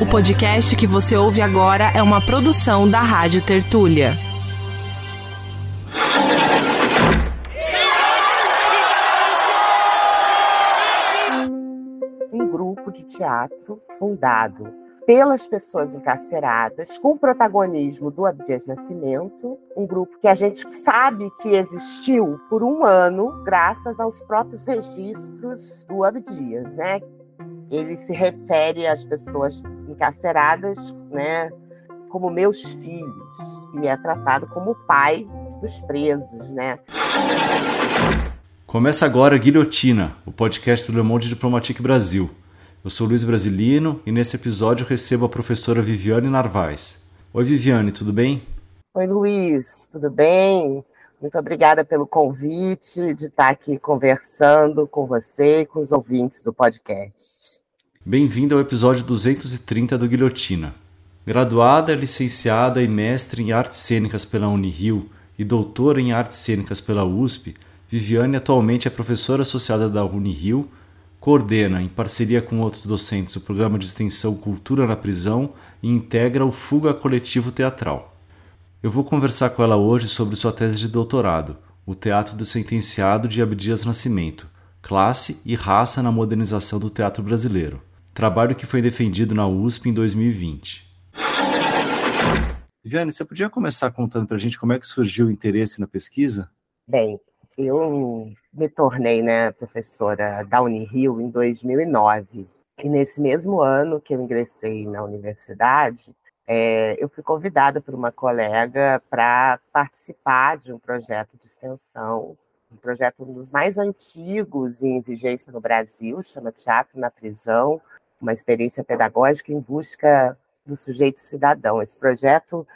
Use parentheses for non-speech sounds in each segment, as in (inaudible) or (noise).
O podcast que você ouve agora é uma produção da Rádio Tertúlia. Um grupo de teatro fundado pelas pessoas encarceradas, com o protagonismo do Abdias Nascimento, um grupo que a gente sabe que existiu por um ano, graças aos próprios registros do Abdias, né? Ele se refere às pessoas encarceradas, né, como meus filhos, e é tratado como pai dos presos, né? Começa agora Guilhotina, o podcast do Le Monde Diplomatique Brasil. Eu sou Luiz Brasilino e nesse episódio recebo a professora Viviane Narvaez. Oi, Viviane, tudo bem? Oi, Luiz, tudo bem? Muito obrigada pelo convite de estar aqui conversando com você e com os ouvintes do podcast. Bem-vindo ao episódio 230 do Guilhotina. Graduada, licenciada e mestre em artes cênicas pela Unirio e doutora em artes cênicas pela USP, Viviane atualmente é professora associada da Unirio coordena, em parceria com outros docentes, o programa de extensão Cultura na Prisão e integra o Fuga Coletivo Teatral. Eu vou conversar com ela hoje sobre sua tese de doutorado, O Teatro do Sentenciado de Abdias Nascimento, Classe e Raça na Modernização do Teatro Brasileiro, trabalho que foi defendido na USP em 2020. Viviane, você podia começar contando para a gente como é que surgiu o interesse na pesquisa? Bem, eu me tornei né, professora da Unirio em 2009. E nesse mesmo ano que eu ingressei na universidade, é, eu fui convidada por uma colega para participar de um projeto de extensão, um projeto um dos mais antigos em vigência no Brasil, chama Teatro na Prisão, uma experiência pedagógica em busca do sujeito cidadão. Esse projeto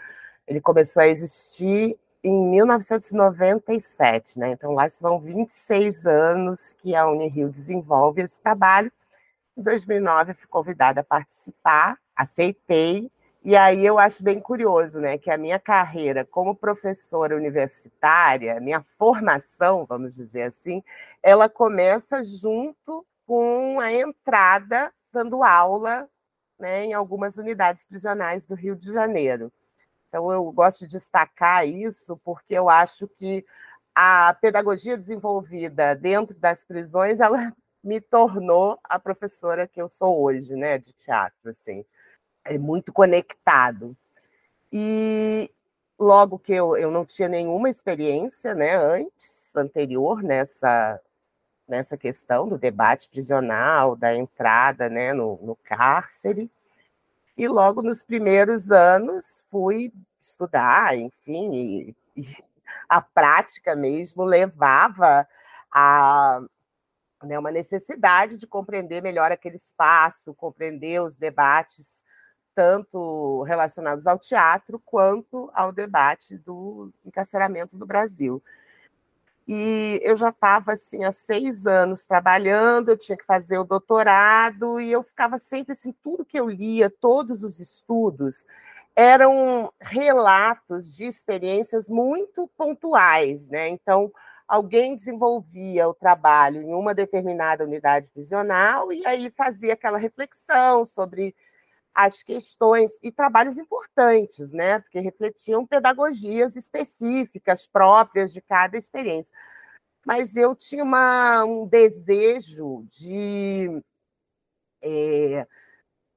ele começou a existir em 1997, né? Então lá vão 26 anos que a Unirio desenvolve esse trabalho. Em 2009 fui convidada a participar, aceitei e aí eu acho bem curioso, né, que a minha carreira como professora universitária, minha formação, vamos dizer assim, ela começa junto com a entrada dando aula, né, em algumas unidades prisionais do Rio de Janeiro. Então, eu gosto de destacar isso porque eu acho que a pedagogia desenvolvida dentro das prisões, ela (laughs) me tornou a professora que eu sou hoje, né, de teatro, assim. É muito conectado. E logo que eu, eu não tinha nenhuma experiência, né, antes, anterior nessa nessa questão do debate prisional, da entrada, né, no, no cárcere, e logo nos primeiros anos fui estudar, enfim, e, e a prática mesmo levava a né, uma necessidade de compreender melhor aquele espaço, compreender os debates tanto relacionados ao teatro quanto ao debate do encarceramento do Brasil. E eu já estava assim há seis anos trabalhando, eu tinha que fazer o doutorado e eu ficava sempre assim, tudo que eu lia, todos os estudos eram relatos de experiências muito pontuais, né? Então alguém desenvolvia o trabalho em uma determinada unidade visional e aí fazia aquela reflexão sobre as questões e trabalhos importantes, né? Porque refletiam pedagogias específicas próprias de cada experiência. Mas eu tinha uma, um desejo de é,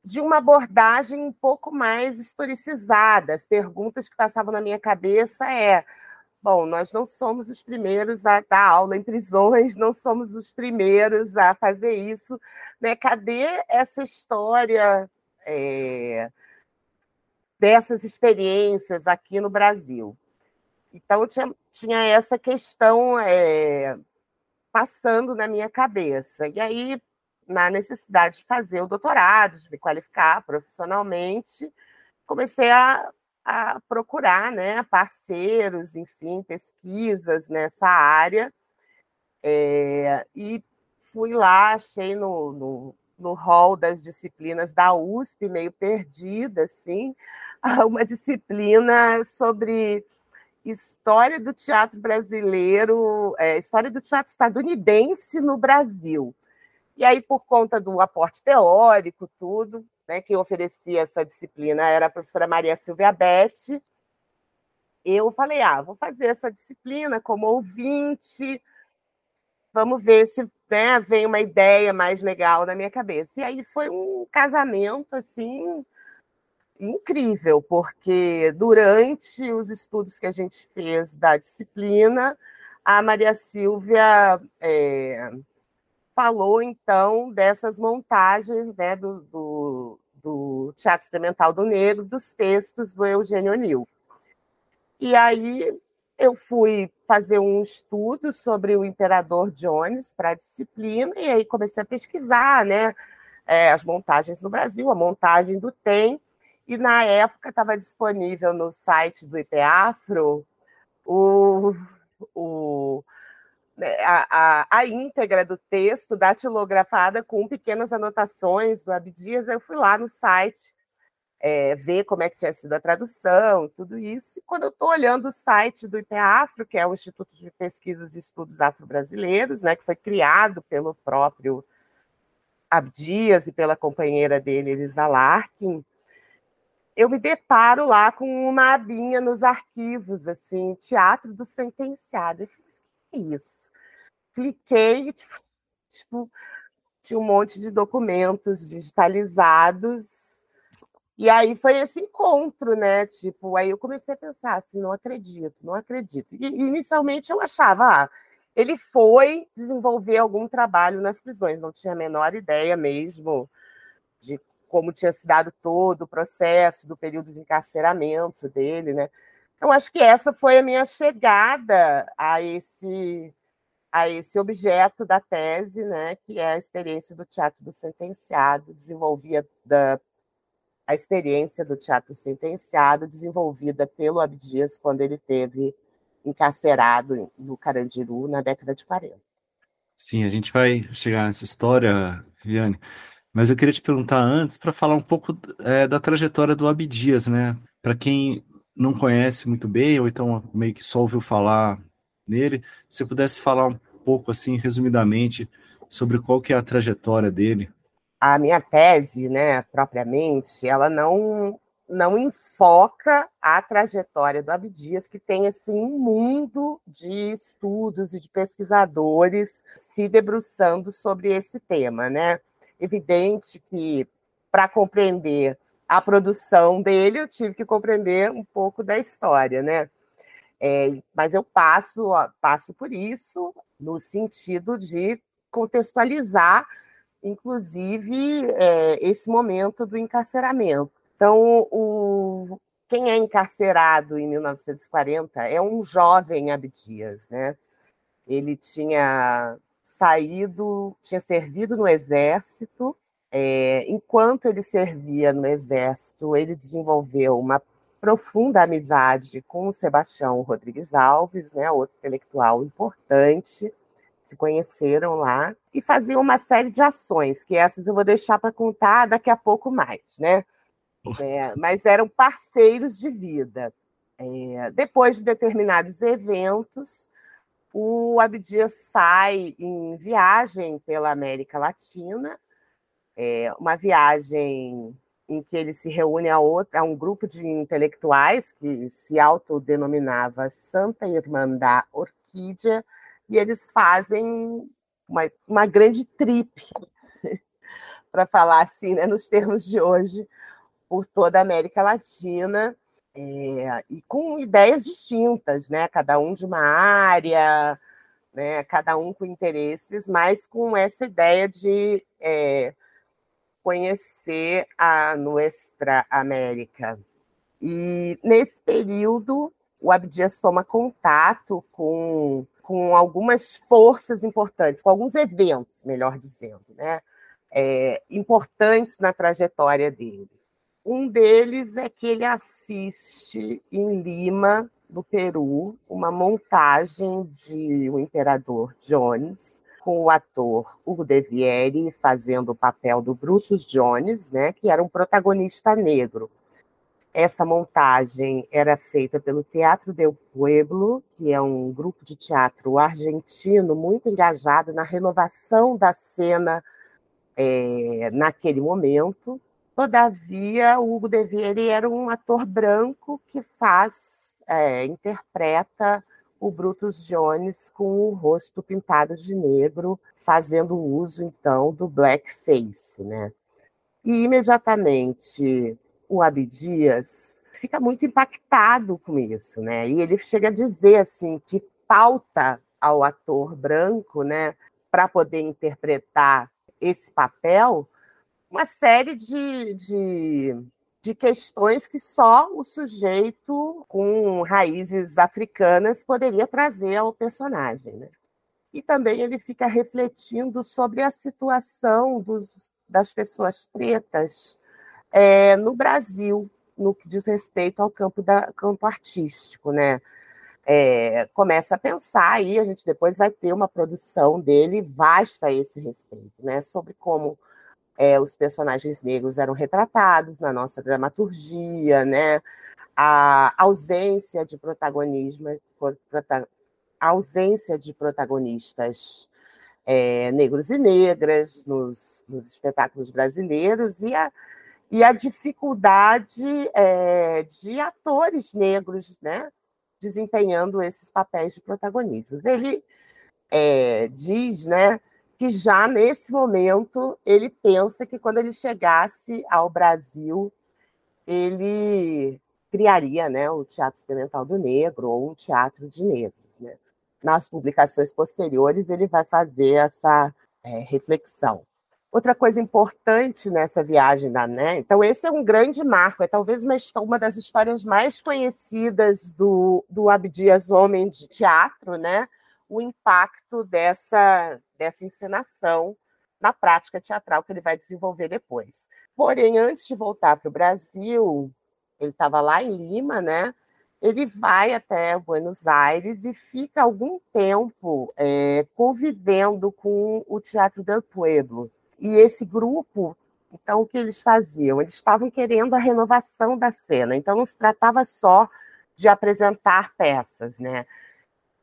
de uma abordagem um pouco mais historicizada. As perguntas que passavam na minha cabeça é Bom, nós não somos os primeiros a dar aula em prisões, não somos os primeiros a fazer isso. Né? Cadê essa história é, dessas experiências aqui no Brasil. Então, tinha, tinha essa questão é, passando na minha cabeça. E aí, na necessidade de fazer o doutorado, de me qualificar profissionalmente, comecei a, a procurar né, parceiros, enfim, pesquisas nessa área. É, e fui lá, achei no, no no rol das disciplinas da USP, meio perdida, assim, (laughs) uma disciplina sobre história do teatro brasileiro, é, história do teatro estadunidense no Brasil. E aí, por conta do aporte teórico, tudo, né, quem oferecia essa disciplina era a professora Maria Silvia Bete. Eu falei, ah, vou fazer essa disciplina como ouvinte, vamos ver se né, vem uma ideia mais legal na minha cabeça. E aí foi um casamento, assim, incrível, porque durante os estudos que a gente fez da disciplina, a Maria Silvia é, falou, então, dessas montagens né, do, do, do, Teatro Experimental do Negro, dos textos do Eugênio Nil. E aí eu fui fazer um estudo sobre o Imperador Jones para a disciplina, e aí comecei a pesquisar né, é, as montagens no Brasil, a montagem do TEM, e na época estava disponível no site do IPEAFRO o, o né, a, a, a, íntegra do texto datilografada com pequenas anotações do Abdias. Eu fui lá no site é, ver como é que tinha sido a tradução, tudo isso. E quando eu estou olhando o site do IPAFRO, que é o Instituto de Pesquisas e Estudos Afro-Brasileiros, né, que foi criado pelo próprio Abdias e pela companheira dele, Elisa Larkin, eu me deparo lá com uma abinha nos arquivos, assim, Teatro do Sentenciado. Eu falei, que é isso? cliquei, tipo, tipo, tinha um monte de documentos digitalizados. E aí foi esse encontro, né? Tipo, aí eu comecei a pensar assim, não acredito, não acredito. E inicialmente eu achava, ah, ele foi desenvolver algum trabalho nas prisões, não tinha a menor ideia mesmo de como tinha se dado todo o processo do período de encarceramento dele, né? Então acho que essa foi a minha chegada a esse a esse objeto da tese, né, que é a experiência do teatro do sentenciado, desenvolvida a experiência do teatro sentenciado desenvolvida pelo Abdias quando ele teve encarcerado no Carandiru na década de 40. Sim, a gente vai chegar nessa história, Viane, mas eu queria te perguntar antes para falar um pouco é, da trajetória do Abdias, né? Para quem não conhece muito bem, ou então meio que só ouviu falar nele, se você pudesse falar um pouco, assim, resumidamente, sobre qual que é a trajetória dele. A minha tese, né, propriamente, ela não não enfoca a trajetória do Abdias, que tem assim um mundo de estudos e de pesquisadores se debruçando sobre esse tema, né? Evidente que para compreender a produção dele, eu tive que compreender um pouco da história, né? É, mas eu passo, passo por isso no sentido de contextualizar, inclusive, é, esse momento do encarceramento. Então, o, quem é encarcerado em 1940 é um jovem Abdias, né? Ele tinha saído, tinha servido no exército. É, enquanto ele servia no exército, ele desenvolveu uma profunda amizade com o Sebastião Rodrigues Alves, né, outro intelectual importante, se conheceram lá e faziam uma série de ações, que essas eu vou deixar para contar daqui a pouco mais, né? É, mas eram parceiros de vida. É, depois de determinados eventos, o Abdias sai em viagem pela América Latina, é, uma viagem em que ele se reúne a, outra, a um grupo de intelectuais que se autodenominava Santa Irmã da Orquídea, e eles fazem uma, uma grande trip, (laughs) para falar assim, né, nos termos de hoje, por toda a América Latina, é, e com ideias distintas, né, cada um de uma área, né, cada um com interesses, mas com essa ideia de é, conhecer a Nuestra América. E nesse período, o Abdias toma contato com, com algumas forças importantes, com alguns eventos, melhor dizendo, né? É, importantes na trajetória dele. Um deles é que ele assiste em Lima, no Peru, uma montagem de O Imperador Jones, com o ator Hugo De Vieri fazendo o papel do Brutus Jones, né, que era um protagonista negro. Essa montagem era feita pelo Teatro del Pueblo, que é um grupo de teatro argentino muito engajado na renovação da cena é, naquele momento. Todavia, o Hugo Deville ele era um ator branco que faz, é, interpreta o Brutus Jones com o rosto pintado de negro, fazendo uso então do blackface, né? E imediatamente o Abdias fica muito impactado com isso, né? E ele chega a dizer assim que falta ao ator branco, né, para poder interpretar esse papel, uma série de, de, de, questões que só o sujeito com raízes africanas poderia trazer ao personagem. Né? E também ele fica refletindo sobre a situação dos, das pessoas pretas é, no Brasil, no que diz respeito ao campo, da, campo artístico, né? É, começa a pensar aí, a gente depois vai ter uma produção dele vasta a esse respeito, né? Sobre como é, os personagens negros eram retratados na nossa dramaturgia, né? A ausência de protagonismo, a ausência de protagonistas é, negros e negras nos, nos espetáculos brasileiros e a, e a dificuldade é, de atores negros né, desempenhando esses papéis de protagonismo. Ele é, diz né, que já nesse momento ele pensa que quando ele chegasse ao Brasil, ele criaria né, o Teatro Experimental do Negro ou um teatro de negros. Né? Nas publicações posteriores, ele vai fazer essa é, reflexão. Outra coisa importante nessa viagem da né, então esse é um grande marco, é talvez uma, uma das histórias mais conhecidas do, do Abdias Homem de Teatro, né? O impacto dessa, dessa encenação na prática teatral que ele vai desenvolver depois. Porém, antes de voltar para o Brasil, ele estava lá em Lima, né? Ele vai até Buenos Aires e fica algum tempo é, convivendo com o Teatro del Pueblo, e esse grupo, então, o que eles faziam? Eles estavam querendo a renovação da cena, então não se tratava só de apresentar peças, né?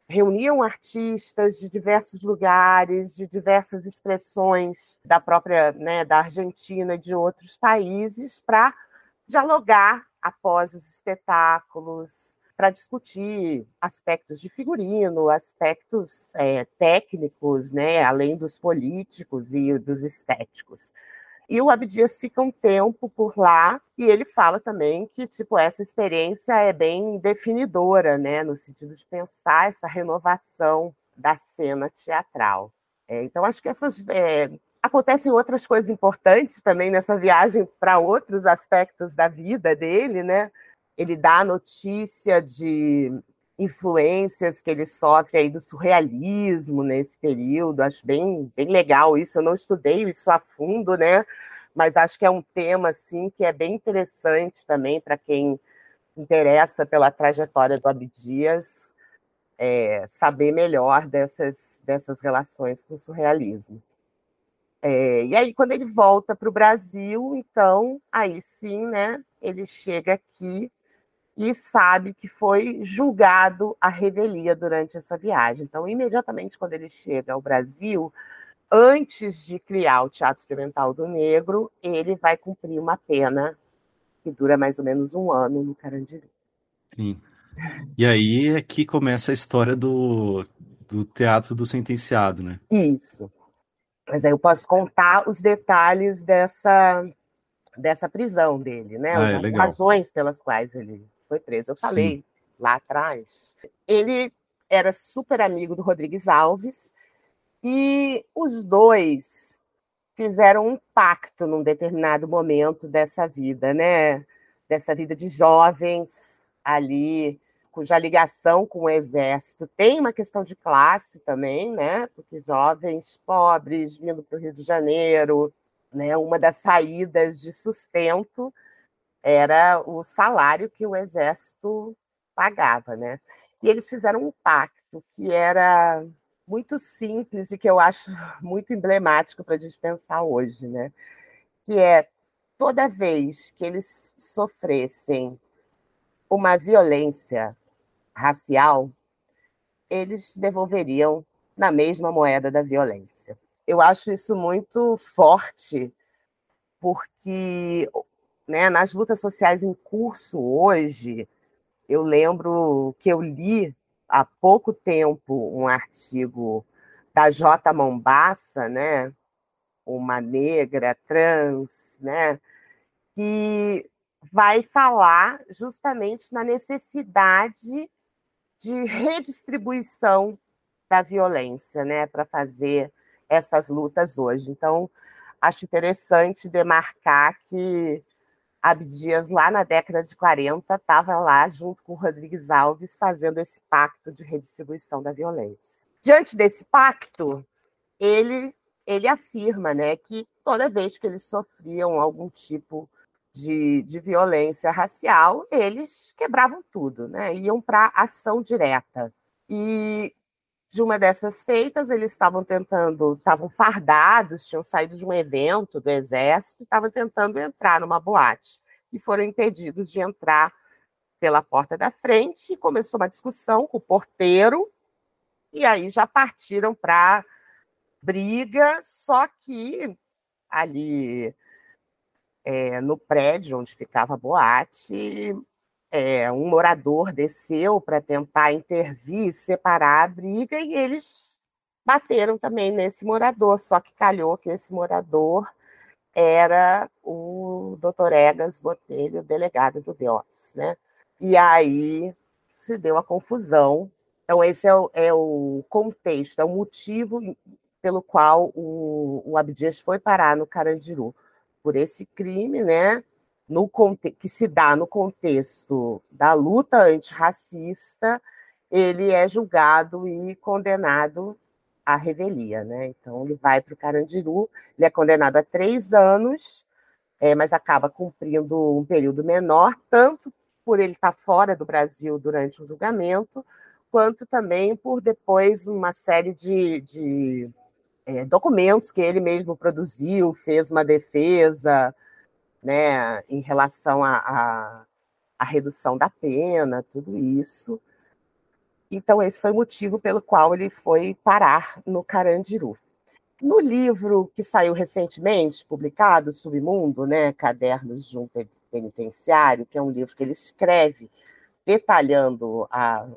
Reuniam artistas de diversos lugares, de diversas expressões da própria, né, da Argentina de outros países para dialogar após os espetáculos, para discutir aspectos de figurino, aspectos é, técnicos, né, além dos políticos e dos estéticos. E o Abdias fica um tempo por lá e ele fala também que tipo essa experiência é bem definidora, né, no sentido de pensar essa renovação da cena teatral. É, então acho que essas é, acontecem outras coisas importantes também nessa viagem para outros aspectos da vida dele, né? Ele dá a notícia de influências que ele sofre aí do surrealismo nesse período. Acho bem, bem legal isso. Eu não estudei isso a fundo, né? Mas acho que é um tema assim que é bem interessante também para quem interessa pela trajetória do Abdias é, saber melhor dessas, dessas relações com o surrealismo. É, e aí, quando ele volta para o Brasil, então, aí sim, né, ele chega aqui e sabe que foi julgado a revelia durante essa viagem. Então, imediatamente quando ele chega ao Brasil, antes de criar o Teatro Experimental do Negro, ele vai cumprir uma pena que dura mais ou menos um ano no Carandiru. Sim. E aí é que começa a história do, do teatro do sentenciado, né? Isso. Mas aí eu posso contar os detalhes dessa, dessa prisão dele, né? Ah, é, As razões pelas quais ele foi preso. Eu falei Sim. lá atrás. Ele era super amigo do Rodrigues Alves e os dois fizeram um pacto num determinado momento dessa vida, né? Dessa vida de jovens ali, cuja ligação com o exército tem uma questão de classe também, né? Porque jovens pobres vindo para o Rio de Janeiro, né? Uma das saídas de sustento era o salário que o exército pagava, né? E eles fizeram um pacto que era muito simples e que eu acho (laughs) muito emblemático para a gente pensar hoje, né? Que é toda vez que eles sofressem uma violência racial, eles devolveriam na mesma moeda da violência. Eu acho isso muito forte porque né, nas lutas sociais em curso hoje, eu lembro que eu li há pouco tempo um artigo da J. Mombassa, né, uma negra trans, né, que vai falar justamente na necessidade de redistribuição da violência, né, para fazer essas lutas hoje. Então, acho interessante demarcar que Abdias, lá na década de 40, estava lá junto com Rodrigues Alves fazendo esse pacto de redistribuição da violência. Diante desse pacto, ele, ele afirma né, que toda vez que eles sofriam algum tipo de, de violência racial, eles quebravam tudo, né, iam para ação direta. E de uma dessas feitas, eles estavam tentando, estavam fardados, tinham saído de um evento do exército, estavam tentando entrar numa boate e foram impedidos de entrar pela porta da frente. E começou uma discussão com o porteiro, e aí já partiram para briga, só que ali é, no prédio onde ficava a boate, é, um morador desceu para tentar intervir, separar a briga, e eles bateram também nesse morador, só que calhou que esse morador era o doutor Egas Botelho, delegado do DEOPS, né? E aí se deu a confusão. Então, esse é o, é o contexto, é o motivo pelo qual o, o Abdias foi parar no Carandiru, por esse crime, né? No, que se dá no contexto da luta antirracista, ele é julgado e condenado à revelia. Né? Então, ele vai para o Carandiru, ele é condenado a três anos, é, mas acaba cumprindo um período menor, tanto por ele estar fora do Brasil durante o julgamento, quanto também por depois uma série de, de é, documentos que ele mesmo produziu, fez uma defesa, né, em relação à redução da pena, tudo isso. Então, esse foi o motivo pelo qual ele foi parar no Carandiru. No livro que saiu recentemente, publicado, Submundo, né, Cadernos de um Penitenciário, que é um livro que ele escreve detalhando, a,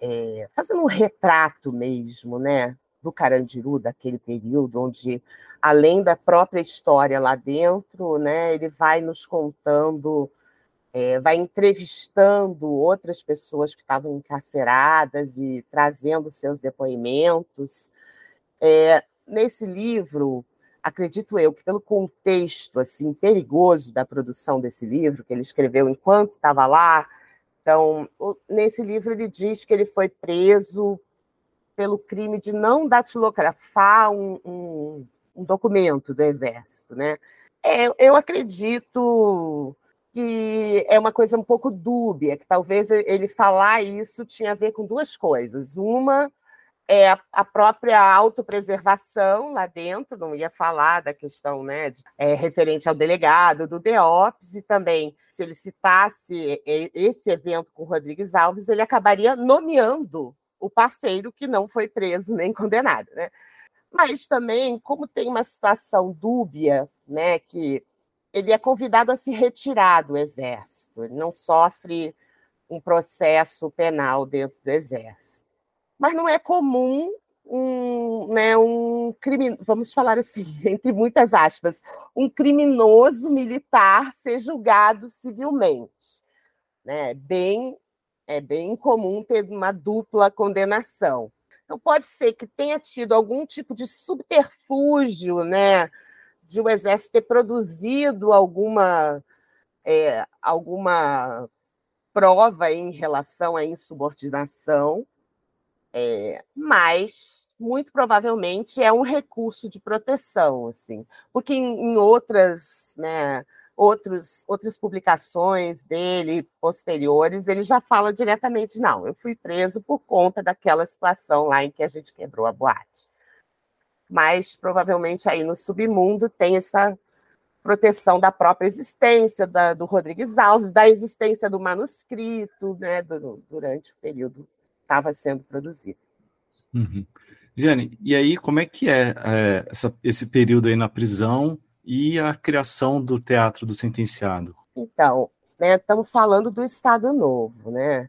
é, fazendo um retrato mesmo, né, do Carandiru, daquele período, onde, além da própria história lá dentro, né, ele vai nos contando, é, vai entrevistando outras pessoas que estavam encarceradas e trazendo seus depoimentos. É, nesse livro, acredito eu que pelo contexto assim perigoso da produção desse livro que ele escreveu enquanto estava lá, então nesse livro ele diz que ele foi preso pelo crime de não datilografar um, um, um documento do Exército. Né? É, eu acredito que é uma coisa um pouco dúbia, que talvez ele falar isso tinha a ver com duas coisas. Uma é a, própria autopreservação lá dentro, não ia falar da questão né, de, é, referente ao delegado do DEOPS, e também, se ele citasse esse evento com Rodrigues Alves, ele acabaria nomeando o parceiro que não foi preso nem condenado, né? Mas também, como tem uma situação dúbia, né, que ele é convidado a se retirar do exército, ele não sofre um processo penal dentro do exército. Mas não é comum um, né, um crime, vamos falar assim, (laughs) entre muitas aspas, um criminoso militar ser julgado civilmente. Né? Bem é bem comum ter uma dupla condenação. Então, pode ser que tenha tido algum tipo de subterfúgio, né, de o exército ter produzido alguma, é, alguma prova em relação à insubordinação, é, mas muito provavelmente é um recurso de proteção, assim, porque em, em outras, né, outros, outras publicações dele posteriores, ele já fala diretamente: não, eu fui preso por conta daquela situação lá em que a gente quebrou a boate. Mas provavelmente aí no submundo tem essa proteção da própria existência da, do Rodrigues Alves, da existência do manuscrito, né, do, durante o período que estava sendo produzido. Uhum. Jane, e aí como é que é, é essa, esse período aí na prisão? E a criação do Teatro do Sentenciado? Então, né, estamos falando do Estado Novo, né?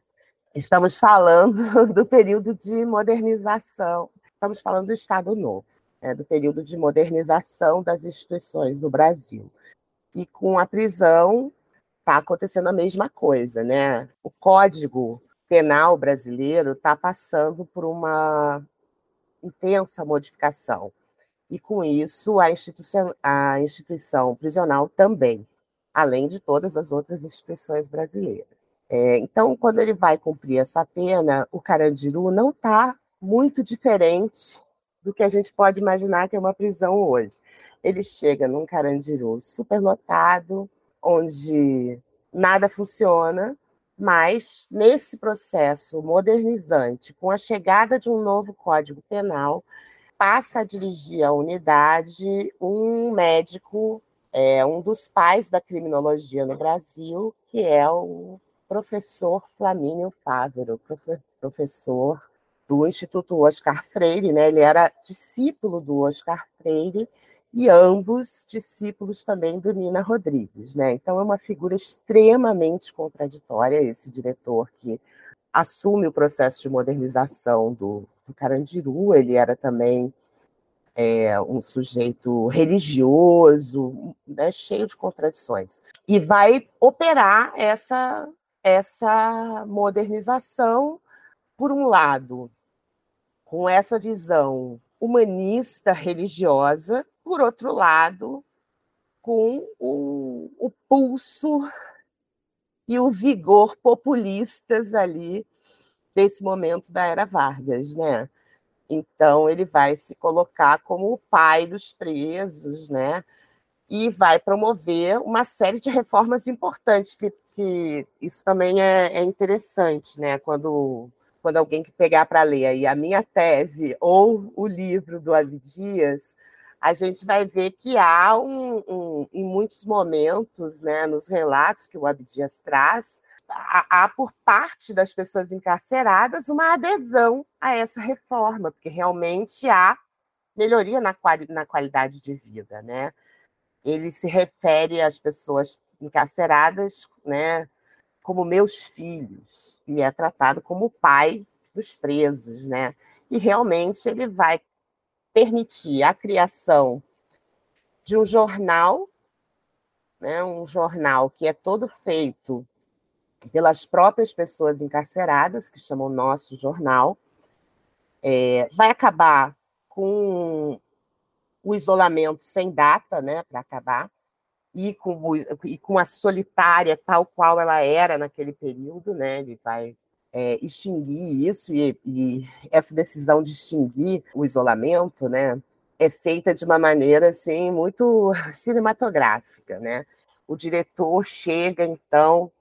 Estamos falando (laughs) do período de modernização, estamos falando do Estado Novo, né, do período de modernização das instituições no Brasil. E com a prisão está acontecendo a mesma coisa, né? O Código Penal brasileiro está passando por uma intensa modificação. E com isso, a instituição, a instituição prisional também, além de todas as outras instituições brasileiras. É, então, quando ele vai cumprir essa pena, o Carandiru não está muito diferente do que a gente pode imaginar que é uma prisão hoje. Ele chega num Carandiru superlotado, onde nada funciona, mas nesse processo modernizante, com a chegada de um novo Código Penal, passa a dirigir a unidade um médico, é, um dos pais da criminologia no Brasil, que é o professor Flamínio Fávero, professor do Instituto Oscar Freire, né? Ele era discípulo do Oscar Freire e ambos discípulos também do Nina Rodrigues, né? Então é uma figura extremamente contraditória esse diretor que assume o processo de modernização do, do Carandiru. Ele era também é, um sujeito religioso, né, cheio de contradições, e vai operar essa essa modernização, por um lado, com essa visão humanista religiosa, por outro lado, com o, o pulso e o vigor populistas ali desse momento da era Vargas, né? Então ele vai se colocar como o pai dos presos, né? E vai promover uma série de reformas importantes que que isso também é, é interessante, né? Quando, quando alguém que pegar para ler aí a minha tese ou o livro do Abdias, a gente vai ver que há um, um, em muitos momentos, né, nos relatos que o Abdias traz, há, por parte das pessoas encarceradas uma adesão a essa reforma, porque realmente há melhoria na, quali na qualidade de vida, né? Ele se refere às pessoas encarceradas, né, como meus filhos, e é tratado como pai dos presos, né? E realmente ele vai permitir a criação de um jornal, né, um jornal que é todo feito pelas próprias pessoas encarceradas, que chamam Nosso Jornal, é, vai acabar com o isolamento sem data, né, para acabar, e com, e com a solitária tal qual ela era naquele período, né? Ele vai é, extinguir isso e, e, essa decisão de extinguir o isolamento, né? É feita de uma maneira assim muito cinematográfica, né? O diretor chega então,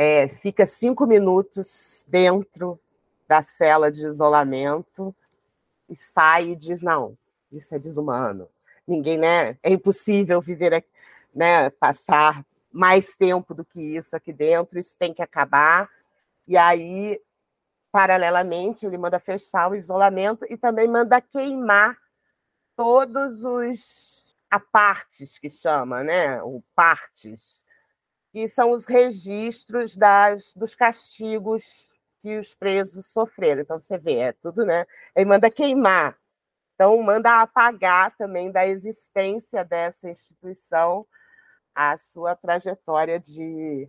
é, fica cinco minutos dentro da cela de isolamento e sai e diz não, isso é desumano. Ninguém, né? É impossível viver né, passar mais tempo do que isso aqui dentro, isso tem que acabar. E aí, paralelamente, ele manda fechar o isolamento e também manda queimar todos os apartes que chama, né, o partes, que são os registros das, dos castigos que os presos sofreram. Então você vê, é tudo, né? Ele manda queimar. Então manda apagar também da existência dessa instituição a sua trajetória de,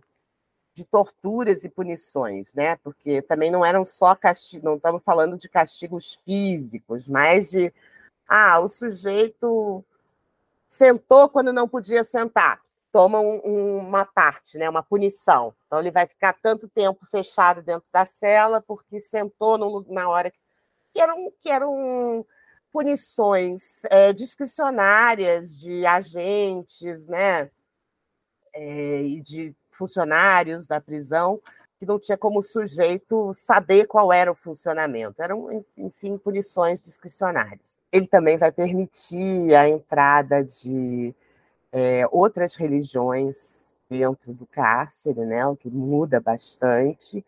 de torturas e punições, né? Porque também não eram só castigos, não estamos falando de castigos físicos, mas de ah, o sujeito sentou quando não podia sentar, toma um, um, uma parte, né, uma punição. Então ele vai ficar tanto tempo fechado dentro da cela porque sentou no, na hora que, que eram que eram punições é, discricionárias de agentes, né? é, e de funcionários da prisão que não tinha como sujeito saber qual era o funcionamento. Eram, enfim, punições discricionárias. Ele também vai permitir a entrada de é, outras religiões dentro do cárcere, né, o que muda bastante.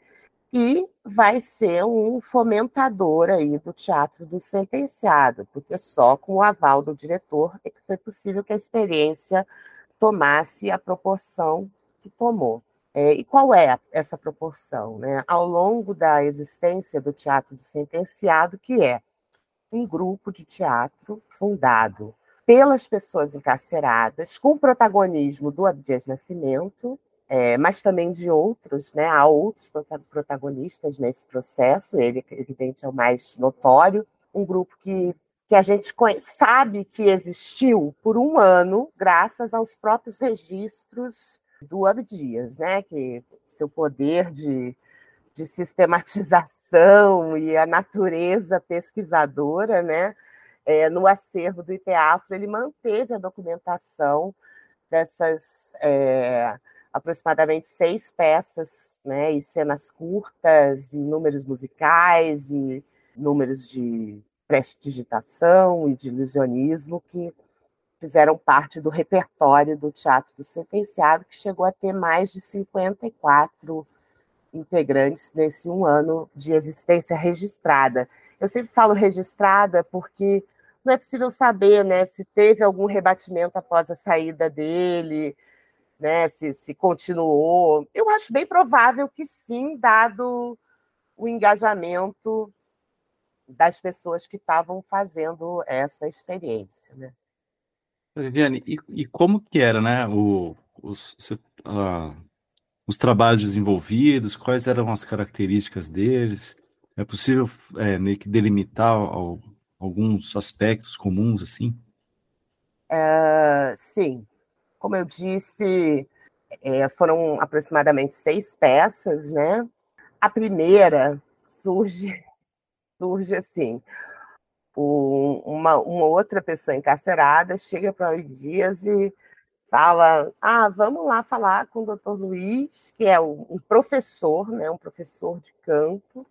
e vai ser um fomentador aí do teatro do sentenciado, porque só com o aval do diretor é que foi possível que a experiência tomasse a proporção que tomou. É, e qual é essa proporção? Né? Ao longo da existência do teatro do sentenciado, que é um grupo de teatro fundado pelas pessoas encarceradas, com o protagonismo do Abdias Nascimento, é, mas também de outros, né? Há outros protagonistas nesse processo, ele, evidente, é o mais notório, um grupo que, que a gente sabe que existiu por um ano, graças aos próprios registros do Abdias, né? Que seu poder de, de sistematização e a natureza pesquisadora, né? É, no acervo do IPEAFRO, ele manteve a documentação dessas é, aproximadamente seis peças, né, e cenas curtas, e números musicais, e números de prestidigitação e de ilusionismo que fizeram parte do repertório do Teatro do Sentenciado, que chegou a ter mais de 54 integrantes nesse um ano de existência registrada. Eu sempre falo registrada porque não é possível saber né, se teve algum rebatimento após a saída dele, né, se, se continuou. Eu acho bem provável que sim, dado o engajamento das pessoas que estavam fazendo essa experiência. Né? Viviane, e, e, como que era né, o, os, uh, os trabalhos desenvolvidos, quais eram as características deles? É possível é, delimitar alguns aspectos comuns assim? Uh, sim, como eu disse, é, foram aproximadamente seis peças, né? A primeira surge, (laughs) surge assim, um, uma, uma outra pessoa encarcerada chega para o Dias e fala, ah, vamos lá falar com o doutor Luiz, que é um professor, né, um professor de canto,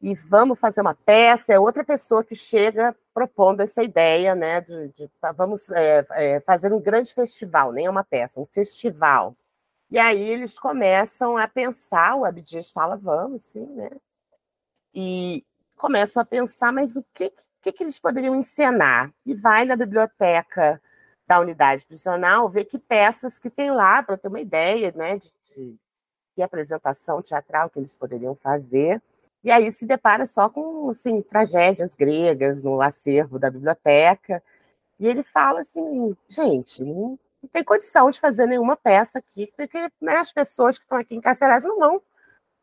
e vamos fazer uma peça. É outra pessoa que chega propondo essa ideia, né, de, de tá, vamos é, é, fazer um grande festival, nem é uma peça, um festival. E aí eles começam a pensar, o Abdias fala, vamos, sim, né? E começam a pensar, mas o que, que, que eles poderiam encenar? E vai na biblioteca da unidade prisional ver que peças que tem lá, para ter uma ideia, né, de, de que apresentação teatral que eles poderiam fazer. E aí se depara só com assim, tragédias gregas no acervo da biblioteca. E ele fala assim, gente, não, tem condição de fazer nenhuma peça aqui, porque né, as pessoas que estão aqui encarceradas não vão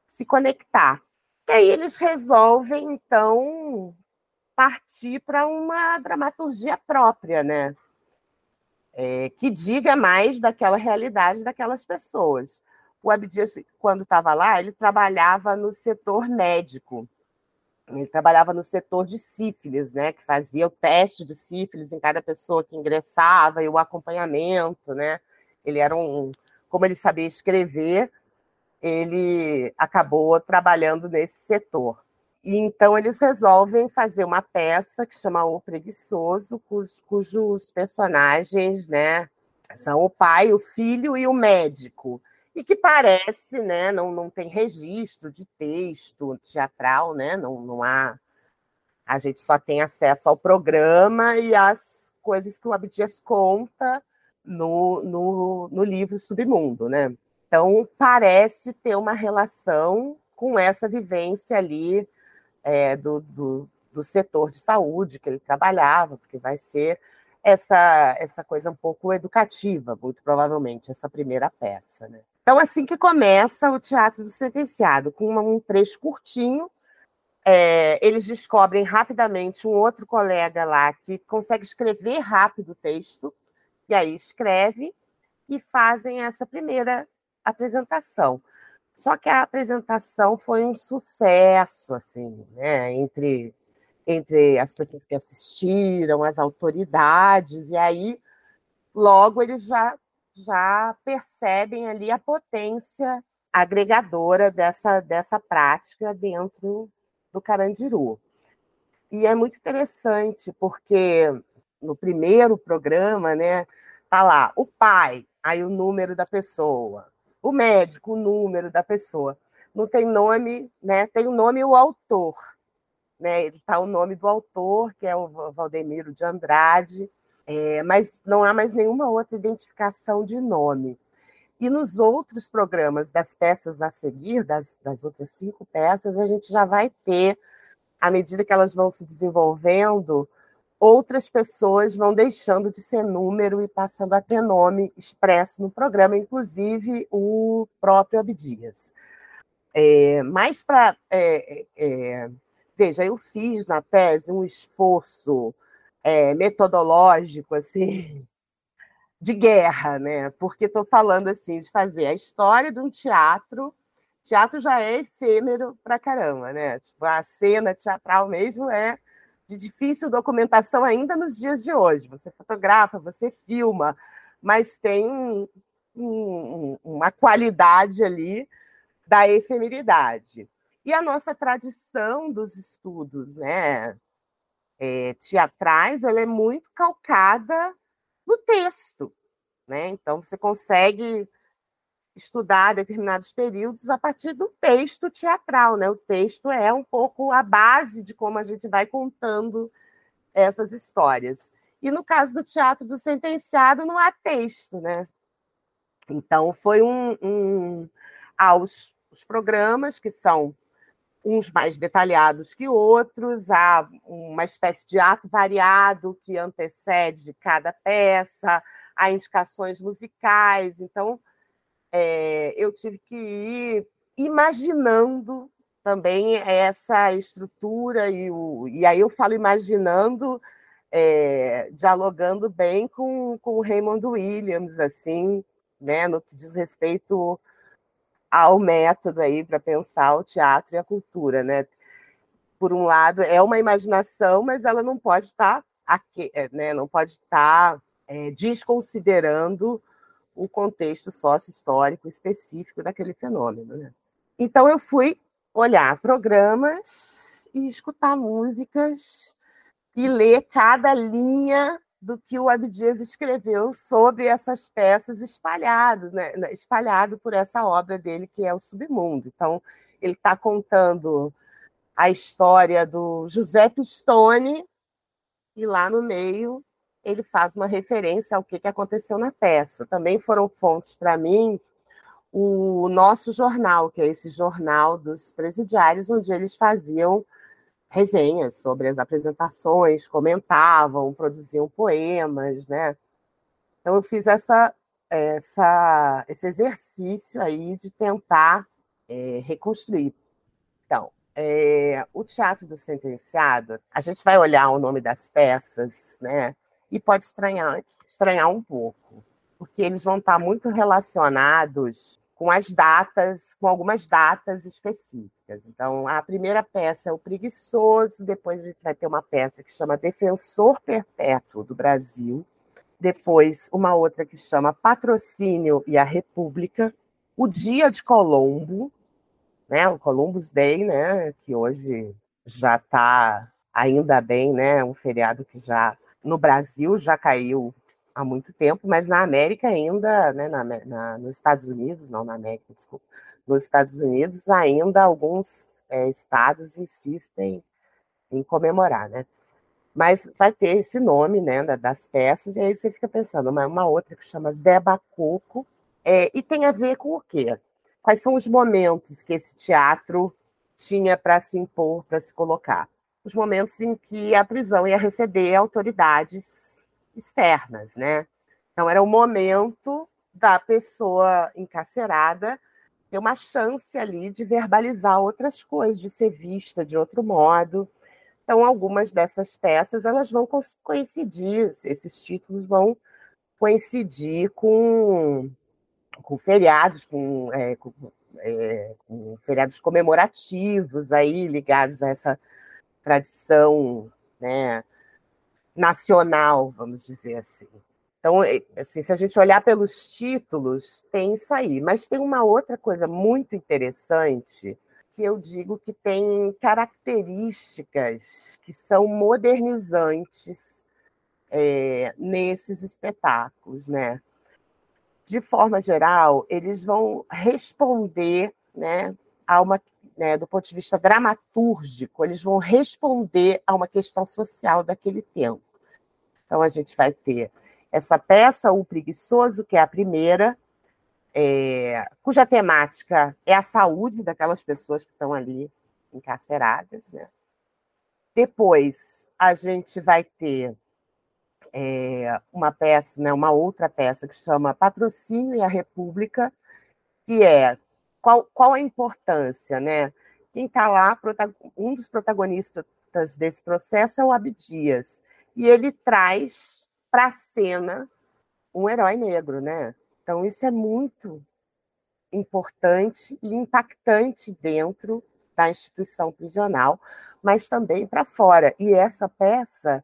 se conectar. E aí eles resolvem, então, partir para uma dramaturgia própria, né? É, que diga mais daquela realidade daquelas pessoas o Abdias, quando estava lá, ele trabalhava no setor médico. Ele trabalhava no setor de sífilis, né? Que fazia o teste de sífilis em cada pessoa que ingressava e o acompanhamento, né? Ele era um, como ele sabia escrever, ele acabou trabalhando nesse setor. E então eles resolvem fazer uma peça que chama O Preguiçoso, cujos, cujos personagens, né, são o pai, o filho e o médico e que parece, né, não, não tem registro de texto teatral, né, não, não há. A gente só tem acesso ao programa e às coisas que o Abdias conta no, no, no livro Submundo, né? Então, parece ter uma relação com essa vivência ali é, do, do, do setor de saúde que ele trabalhava, porque vai ser essa, essa coisa um pouco educativa, muito provavelmente, essa primeira peça. Né? Então, assim que começa o Teatro do Sentenciado, com um trecho curtinho, é, eles descobrem rapidamente um outro colega lá que consegue escrever rápido o texto, e aí escreve e fazem essa primeira apresentação. Só que a apresentação foi um sucesso, assim, né, entre entre as pessoas que assistiram, as autoridades, e aí logo eles já, já percebem ali a potência agregadora dessa, dessa prática dentro do Carandiru. E é muito interessante, porque no primeiro programa, né, tá lá o pai, aí o número da pessoa, o médico, o número da pessoa. não tem nome, né? Tem o nome e o autor, né? Está o nome do autor, que é o Valdemiro de Andrade, é, mas não há mais nenhuma outra identificação de nome. E nos outros programas das peças a seguir, das, das outras cinco peças, a gente já vai ter, à medida que elas vão se desenvolvendo, outras pessoas vão deixando de ser número e passando a ter nome expresso no programa, inclusive o próprio Abdias. É, mas para. É, é, veja, eu fiz na tese um esforço é, metodológico, assim, de guerra, né? Porque estou falando assim de fazer a história de um teatro. Teatro já é efêmero para caramba, né? Tipo, a cena teatral mesmo é de difícil documentação ainda nos dias de hoje. Você fotografa, você filma, mas tem um, uma qualidade ali da efemeridade. E a nossa tradição dos estudos né, é, teatrais ela é muito calcada no texto. Né? Então, você consegue estudar determinados períodos a partir do texto teatral. Né? O texto é um pouco a base de como a gente vai contando essas histórias. E no caso do teatro do sentenciado, não há texto. Né? Então, foi um, um aos os programas, que são uns mais detalhados que outros, há uma espécie de ato variado que antecede cada peça, há indicações musicais. Então, é, eu tive que ir imaginando também essa estrutura, e, o, e aí eu falo imaginando, é, dialogando bem com, com o Raymond Williams, assim, né, no que diz respeito ao método aí para pensar o teatro e a cultura, né? Por um lado, é uma imaginação, mas ela não pode estar aqui, é, né? Não pode estar é, desconsiderando o contexto sócio-histórico específico daquele fenômeno. Né? Então, eu fui olhar programas e escutar músicas e ler cada linha do que o Abdias escreveu sobre essas peças espalhado, né, né, espalhado por essa obra dele que é o Submundo. Então, ele está contando a história do José Pistone e lá no meio ele faz uma referência ao que, que aconteceu na peça. Também foram fontes para mim o nosso jornal, que é esse jornal dos presidiários, onde eles faziam resenhas sobre as apresentações, comentavam, produziam poemas, né? Então eu fiz essa, essa, esse exercício aí de tentar é, reconstruir. Então, é, o teatro do sentenciado, a gente vai olhar o nome das peças, né? E pode estranhar, estranhar um pouco, porque eles vão estar muito relacionados com as datas, com algumas datas específicas. Então, a primeira peça é o Preguiçoso, depois a gente vai ter uma peça que chama Defensor Perpétuo do Brasil, depois uma outra que chama Patrocínio e a República, o Dia de Colombo, né, o Columbus Day, né, que hoje já está ainda bem, né, um feriado que já no Brasil já caiu há muito tempo, mas na América ainda, né, na, na, nos Estados Unidos, não na América, desculpa, nos Estados Unidos ainda alguns é, estados insistem em comemorar, né? Mas vai ter esse nome, né, das peças, e aí você fica pensando, uma, uma outra que chama Zé Bacoco, é, e tem a ver com o quê? Quais são os momentos que esse teatro tinha para se impor, para se colocar? Os momentos em que a prisão ia receber autoridades externas, né? Então, era o momento da pessoa encarcerada ter uma chance ali de verbalizar outras coisas, de ser vista de outro modo. Então, algumas dessas peças elas vão coincidir, esses títulos vão coincidir com, com feriados, com, é, com, é, com feriados comemorativos aí ligados a essa tradição, né, nacional, vamos dizer assim. Então, assim, se a gente olhar pelos títulos, tem isso aí. Mas tem uma outra coisa muito interessante que eu digo que tem características que são modernizantes é, nesses espetáculos, né? De forma geral, eles vão responder, né, a uma, né, do ponto de vista dramatúrgico, eles vão responder a uma questão social daquele tempo. Então a gente vai ter essa peça, O Preguiçoso, que é a primeira, é, cuja temática é a saúde daquelas pessoas que estão ali encarceradas. Né? Depois a gente vai ter é, uma peça, né, uma outra peça que chama Patrocínio e a República, que é qual, qual a importância, né? Quem está lá, um dos protagonistas desse processo é o Abdias, e ele traz para a cena um herói negro, né? Então isso é muito importante e impactante dentro da instituição prisional, mas também para fora. E essa peça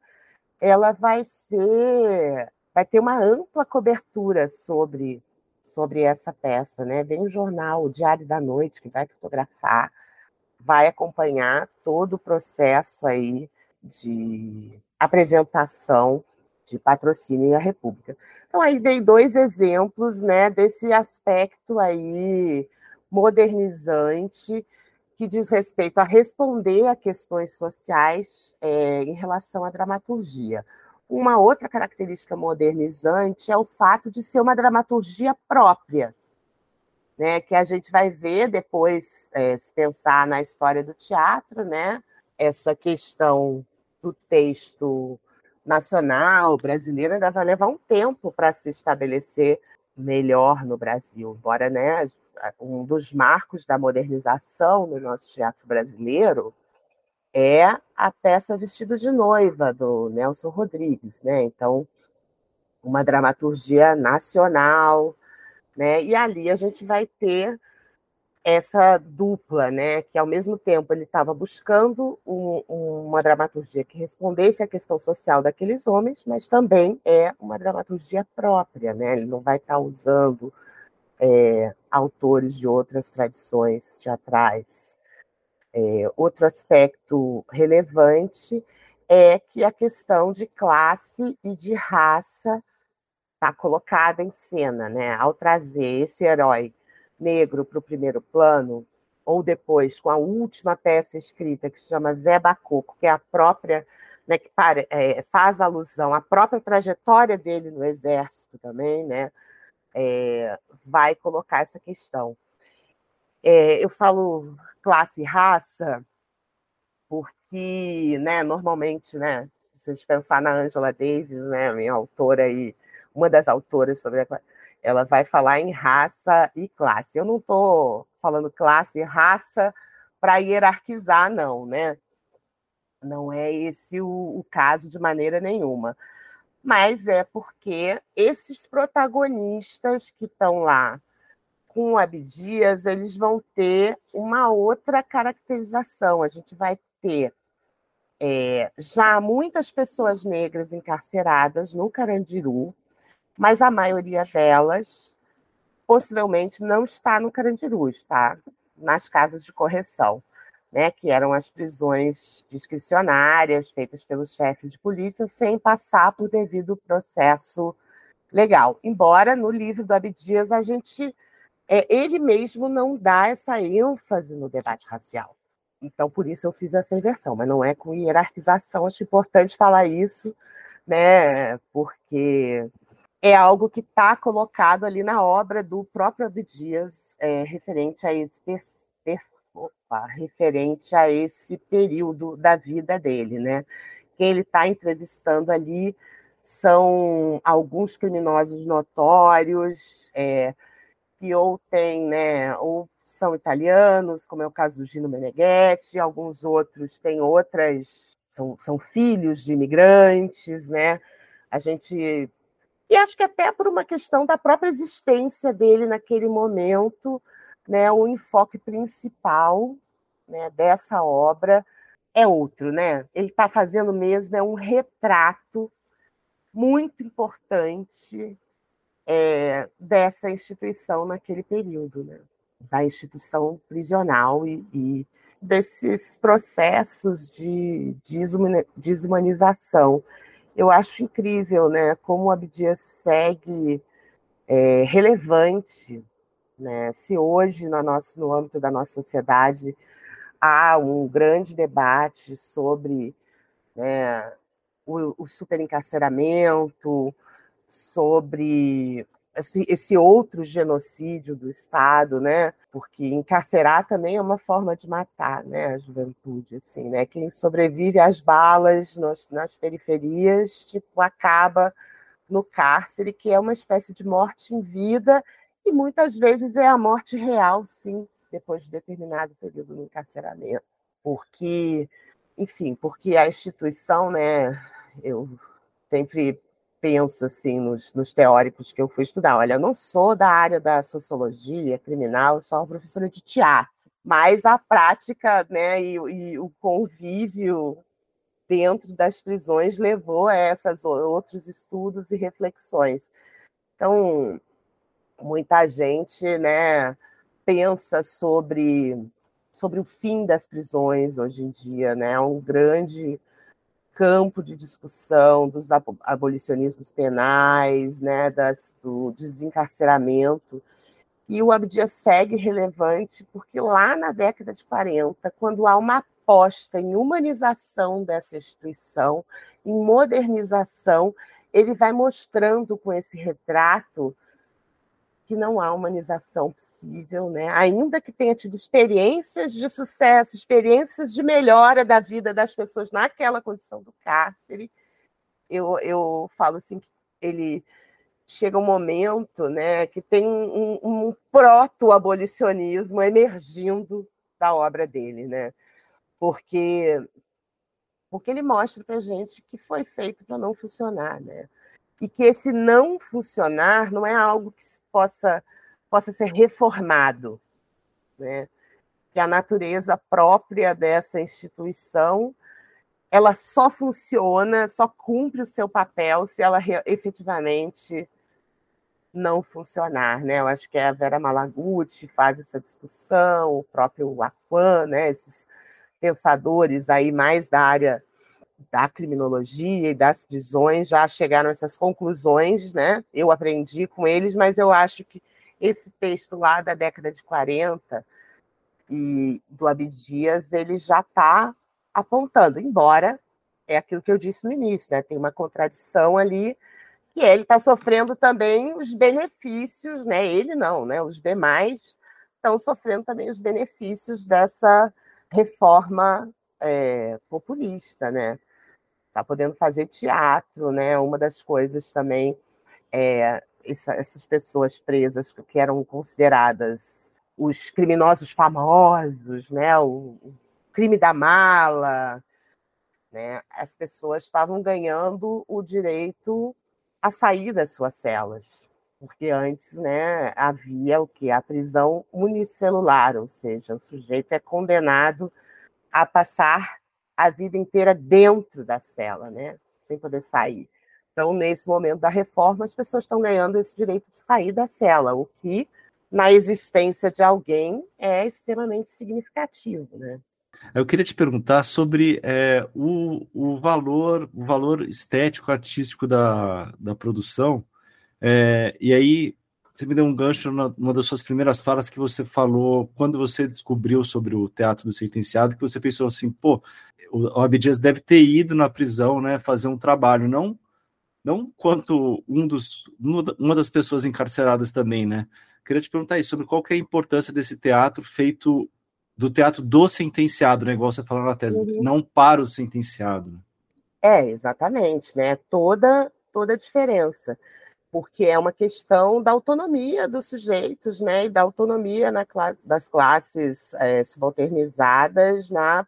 ela vai ser, vai ter uma ampla cobertura sobre sobre essa peça, né? Vem o jornal, o Diário da Noite, que vai fotografar, vai acompanhar todo o processo aí de apresentação de patrocínio à República. Então aí dei dois exemplos, né, desse aspecto aí modernizante que diz respeito a responder a questões sociais é, em relação à dramaturgia. Uma outra característica modernizante é o fato de ser uma dramaturgia própria, né, que a gente vai ver depois, é, se pensar na história do teatro, né, essa questão do texto nacional brasileiro ainda vai levar um tempo para se estabelecer melhor no Brasil, embora né, um dos marcos da modernização no nosso teatro brasileiro é a peça Vestido de Noiva, do Nelson Rodrigues. Né? Então, uma dramaturgia nacional, né? e ali a gente vai ter essa dupla, né, que ao mesmo tempo ele estava buscando um, uma dramaturgia que respondesse à questão social daqueles homens, mas também é uma dramaturgia própria, né? Ele não vai estar tá usando é, autores de outras tradições teatrais. É, outro aspecto relevante é que a questão de classe e de raça está colocada em cena, né? Ao trazer esse herói negro para o primeiro plano, ou depois com a última peça escrita que se chama Zé Bacoco, que é a própria, né, que para, é, faz alusão à própria trajetória dele no exército também, né? é, vai colocar essa questão. É, eu falo classe e raça porque, né, normalmente, né, se a gente pensar na Angela Davis, né, minha autora e uma das autoras sobre a ela vai falar em raça e classe. Eu não estou falando classe e raça para hierarquizar, não, né? Não é esse o, o caso de maneira nenhuma mas é porque esses protagonistas que estão lá com o Abdias, eles vão ter uma outra caracterização. A gente vai ter é, já muitas pessoas negras encarceradas no Carandiru, mas a maioria delas possivelmente não está no Carandiru, está nas casas de correção né, que eram as prisões discricionárias feitas pelos chefes de polícia sem passar por devido processo legal. Embora no livro do Abdias a gente é, ele mesmo não dá essa ênfase no debate racial. Então, por isso eu fiz essa inversão, mas não é com hierarquização, acho importante falar isso, né? Porque é algo que está colocado ali na obra do próprio Abdias, é, referente a esse opa, referente a esse período da vida dele, né? Quem ele está entrevistando ali são alguns criminosos notórios, é, ou tem, né, ou são italianos, como é o caso do Gino Meneghetti, alguns outros têm outras, são, são filhos de imigrantes, né? A gente. E acho que até por uma questão da própria existência dele naquele momento, né, o enfoque principal né, dessa obra é outro, né? Ele está fazendo mesmo é um retrato muito importante é, dessa instituição naquele período, né? Da instituição prisional e, e desses processos de desumanização. Eu acho incrível, né? Como o Abdias segue é, relevante Né? Se hoje, no, nosso, no âmbito da nossa sociedade, há um grande debate sobre né, o, o superencarceramento, sobre esse, esse, outro genocídio do Estado, né? Porque encarcerar também é uma forma de matar, né? A juventude, assim, né? Quem sobrevive às balas nas, nas periferias, tipo, acaba no cárcere, que é uma espécie de morte em vida e muitas vezes é a morte real, sim, depois de determinado período no encarceramento, porque, enfim, porque a instituição, né? Eu sempre penso assim nos, nos, teóricos que eu fui estudar. Olha, eu não sou da área da sociologia criminal, sou uma professora de teatro, mas a prática né, e, e o convívio dentro das prisões levou a esses outros estudos e reflexões. Então, muita gente né, pensa sobre, sobre o fim das prisões hoje em dia, né? É um grande campo de discussão dos abolicionismos penais, né, das, do desencarceramento. E o Abdias segue relevante porque lá na década de 40, quando há uma aposta em humanização dessa instituição, em modernização, ele vai mostrando com esse retrato que não há humanização possível, né? ainda que tenha tido experiências de sucesso, experiências de melhora da vida das pessoas naquela condição do cárcere. Eu, eu falo assim que ele chega um momento né, que tem um, um proto-abolicionismo emergindo da obra dele, né? porque, porque ele mostra para a gente que foi feito para não funcionar. Né? e que esse não funcionar não é algo que possa, possa ser reformado, né? que a natureza própria dessa instituição ela só funciona, só cumpre o seu papel se ela efetivamente não funcionar, né? Eu acho que é a Vera Malaguti faz essa discussão, o próprio Aquan, né? Esses pensadores aí mais da área da criminologia e das prisões já chegaram a essas conclusões, né? Eu aprendi com eles, mas eu acho que esse texto lá da década de 40 e do Abdias, ele já está apontando, embora é aquilo que eu disse no início, né? Tem uma contradição ali que ele está sofrendo também os benefícios, né? Ele não, né? Os demais estão sofrendo também os benefícios dessa reforma é, populista, né? Está podendo fazer teatro, né? Uma das coisas também é essa, essas pessoas presas que eram consideradas os criminosos famosos, né? O, o crime da mala, né? As pessoas estavam ganhando o direito a sair das suas celas, porque antes, né? Havia o que a prisão unicelular, ou seja, o sujeito é condenado a passar a vida inteira dentro da cela, né? sem poder sair. Então, nesse momento da reforma, as pessoas estão ganhando esse direito de sair da cela, o que, na existência de alguém, é extremamente significativo. Né? Eu queria te perguntar sobre é, o, o valor, o valor estético, artístico da, da produção. É, e aí, você me deu um gancho numa das suas primeiras falas que você falou quando você descobriu sobre o teatro do sentenciado, que você pensou assim, pô, o Abdias deve ter ido na prisão, né, fazer um trabalho, não não quanto um dos uma das pessoas encarceradas também, né? Queria te perguntar aí sobre qual que é a importância desse teatro feito do teatro do sentenciado, né, igual você falou na tese, uhum. não para o sentenciado. É, exatamente, né? Toda toda a diferença porque é uma questão da autonomia dos sujeitos, né, e da autonomia das classes é, subalternizadas na,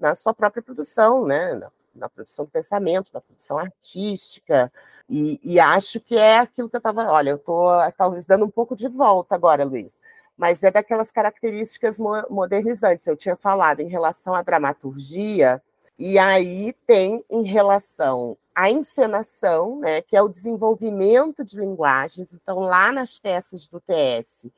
na sua própria produção, né, na, na, produção do pensamento, na produção artística, e, e acho que é aquilo que eu estava, olha, eu estou talvez dando um pouco de volta agora, Luiz, mas é daquelas características modernizantes. Eu tinha falado em relação à dramaturgia, e aí tem em relação à encenação, né, que é o desenvolvimento de linguagens. Então, lá nas peças do TS,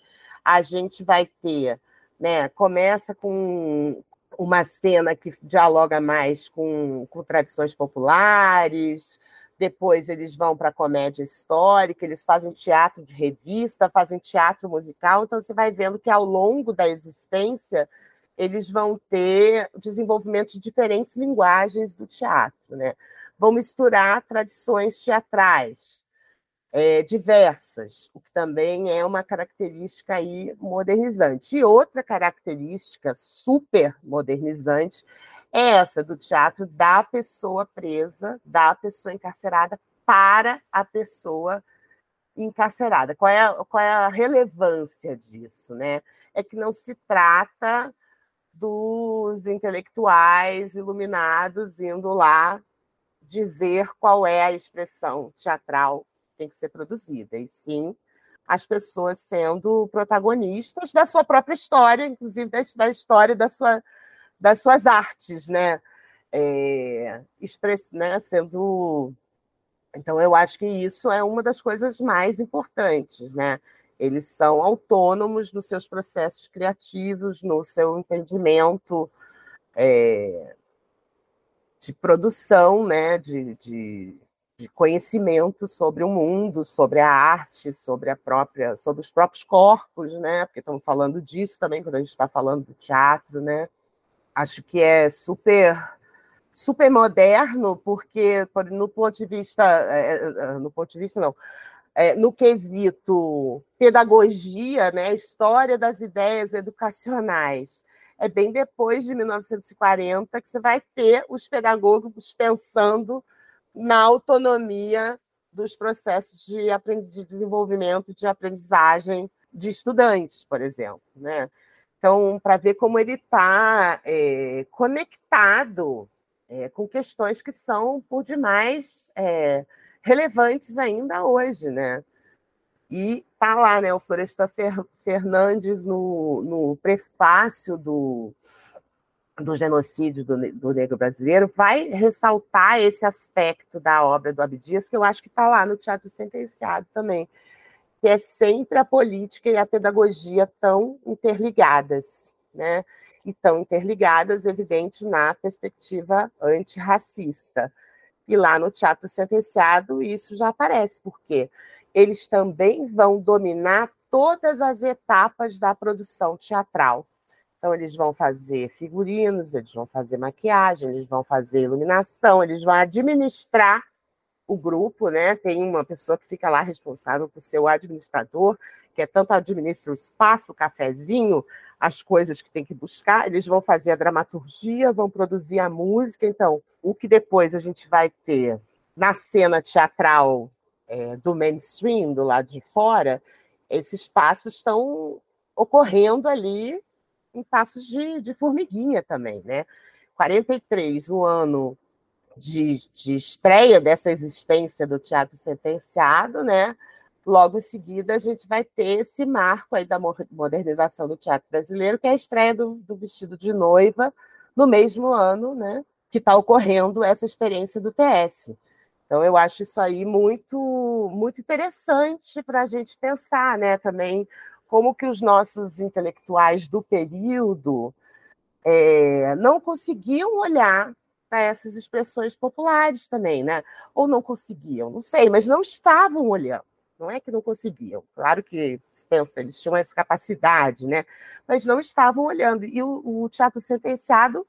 a gente vai ter, né, começa com uma cena que dialoga mais com, com tradições populares, depois eles vão para a comédia histórica, eles fazem teatro de revista, fazem teatro musical, então você vai vendo que ao longo da existência eles vão ter desenvolvimento de diferentes linguagens do teatro, né? Vão misturar tradições teatrais é, diversas, o que também é uma característica aí modernizante. E outra característica super modernizante é essa do teatro da pessoa presa, da pessoa encarcerada para a pessoa encarcerada. Qual é, a, qual é a relevância disso? Né? É que não se trata dos intelectuais iluminados indo lá dizer qual é a expressão teatral que tem que ser produzida, e sim as pessoas sendo protagonistas da sua própria história, inclusive da, história da sua, das suas artes, né? É, express, né? Sendo. Então, eu acho que isso é uma das coisas mais importantes, né? Eles são autônomos nos seus processos criativos, no seu entendimento é, de produção, né? De, de, de, conhecimento sobre o mundo, sobre a arte, sobre a própria, sobre os próprios corpos, né? Porque estamos falando disso também quando a gente está falando do teatro, né? acho que é super super moderno, porque no ponto de vista, é, é, é, no ponto de vista não, no quesito pedagogia, né, história das ideias educacionais, é bem depois de 1940 que você vai ter os pedagogos pensando na autonomia dos processos de, de desenvolvimento, de aprendizagem de estudantes, por exemplo, né? Então, para ver como ele está é, conectado é, com questões que são, por demais, é, relevantes ainda hoje, né? E tá lá, né? O Floresta Fernandes, no, no prefácio do, do genocídio do, do, negro brasileiro, vai ressaltar esse aspecto da obra do Abdias, que eu acho que está lá no Teatro Sentenciado também que é sempre a política e a pedagogia tão interligadas, né? E tão interligadas, evidente, na perspectiva antirracista. E lá no Teatro Sentenciado isso já aparece, porque eles também vão dominar todas as etapas da produção teatral. Então, eles vão fazer figurinos, eles vão fazer maquiagem, eles vão fazer iluminação, eles vão administrar o grupo, né? Tem uma pessoa que fica lá responsável por ser o administrador, que é tanto administra o espaço, o cafezinho, as coisas que tem que buscar, eles vão fazer a dramaturgia, vão produzir a música. Então, o que depois a gente vai ter na cena teatral é, do mainstream, do lado de fora, esses passos estão ocorrendo ali em passos de, de formiguinha também, né? 43, o ano de, de estreia dessa existência do teatro sentenciado, né? Logo em seguida, a gente vai ter esse marco aí da modernização do teatro brasileiro, que é a estreia do, do vestido de noiva, no mesmo ano, né? Que está ocorrendo essa experiência do TS. Então, eu acho isso aí muito, muito interessante para a gente pensar, né? Também como que os nossos intelectuais do período é, não conseguiam olhar para essas expressões populares também, né? Ou não conseguiam, não sei, mas não estavam olhando. Não é que não conseguiam, claro que pensa, eles tinham essa capacidade, né? Mas não estavam olhando. E o, o Teatro Sentenciado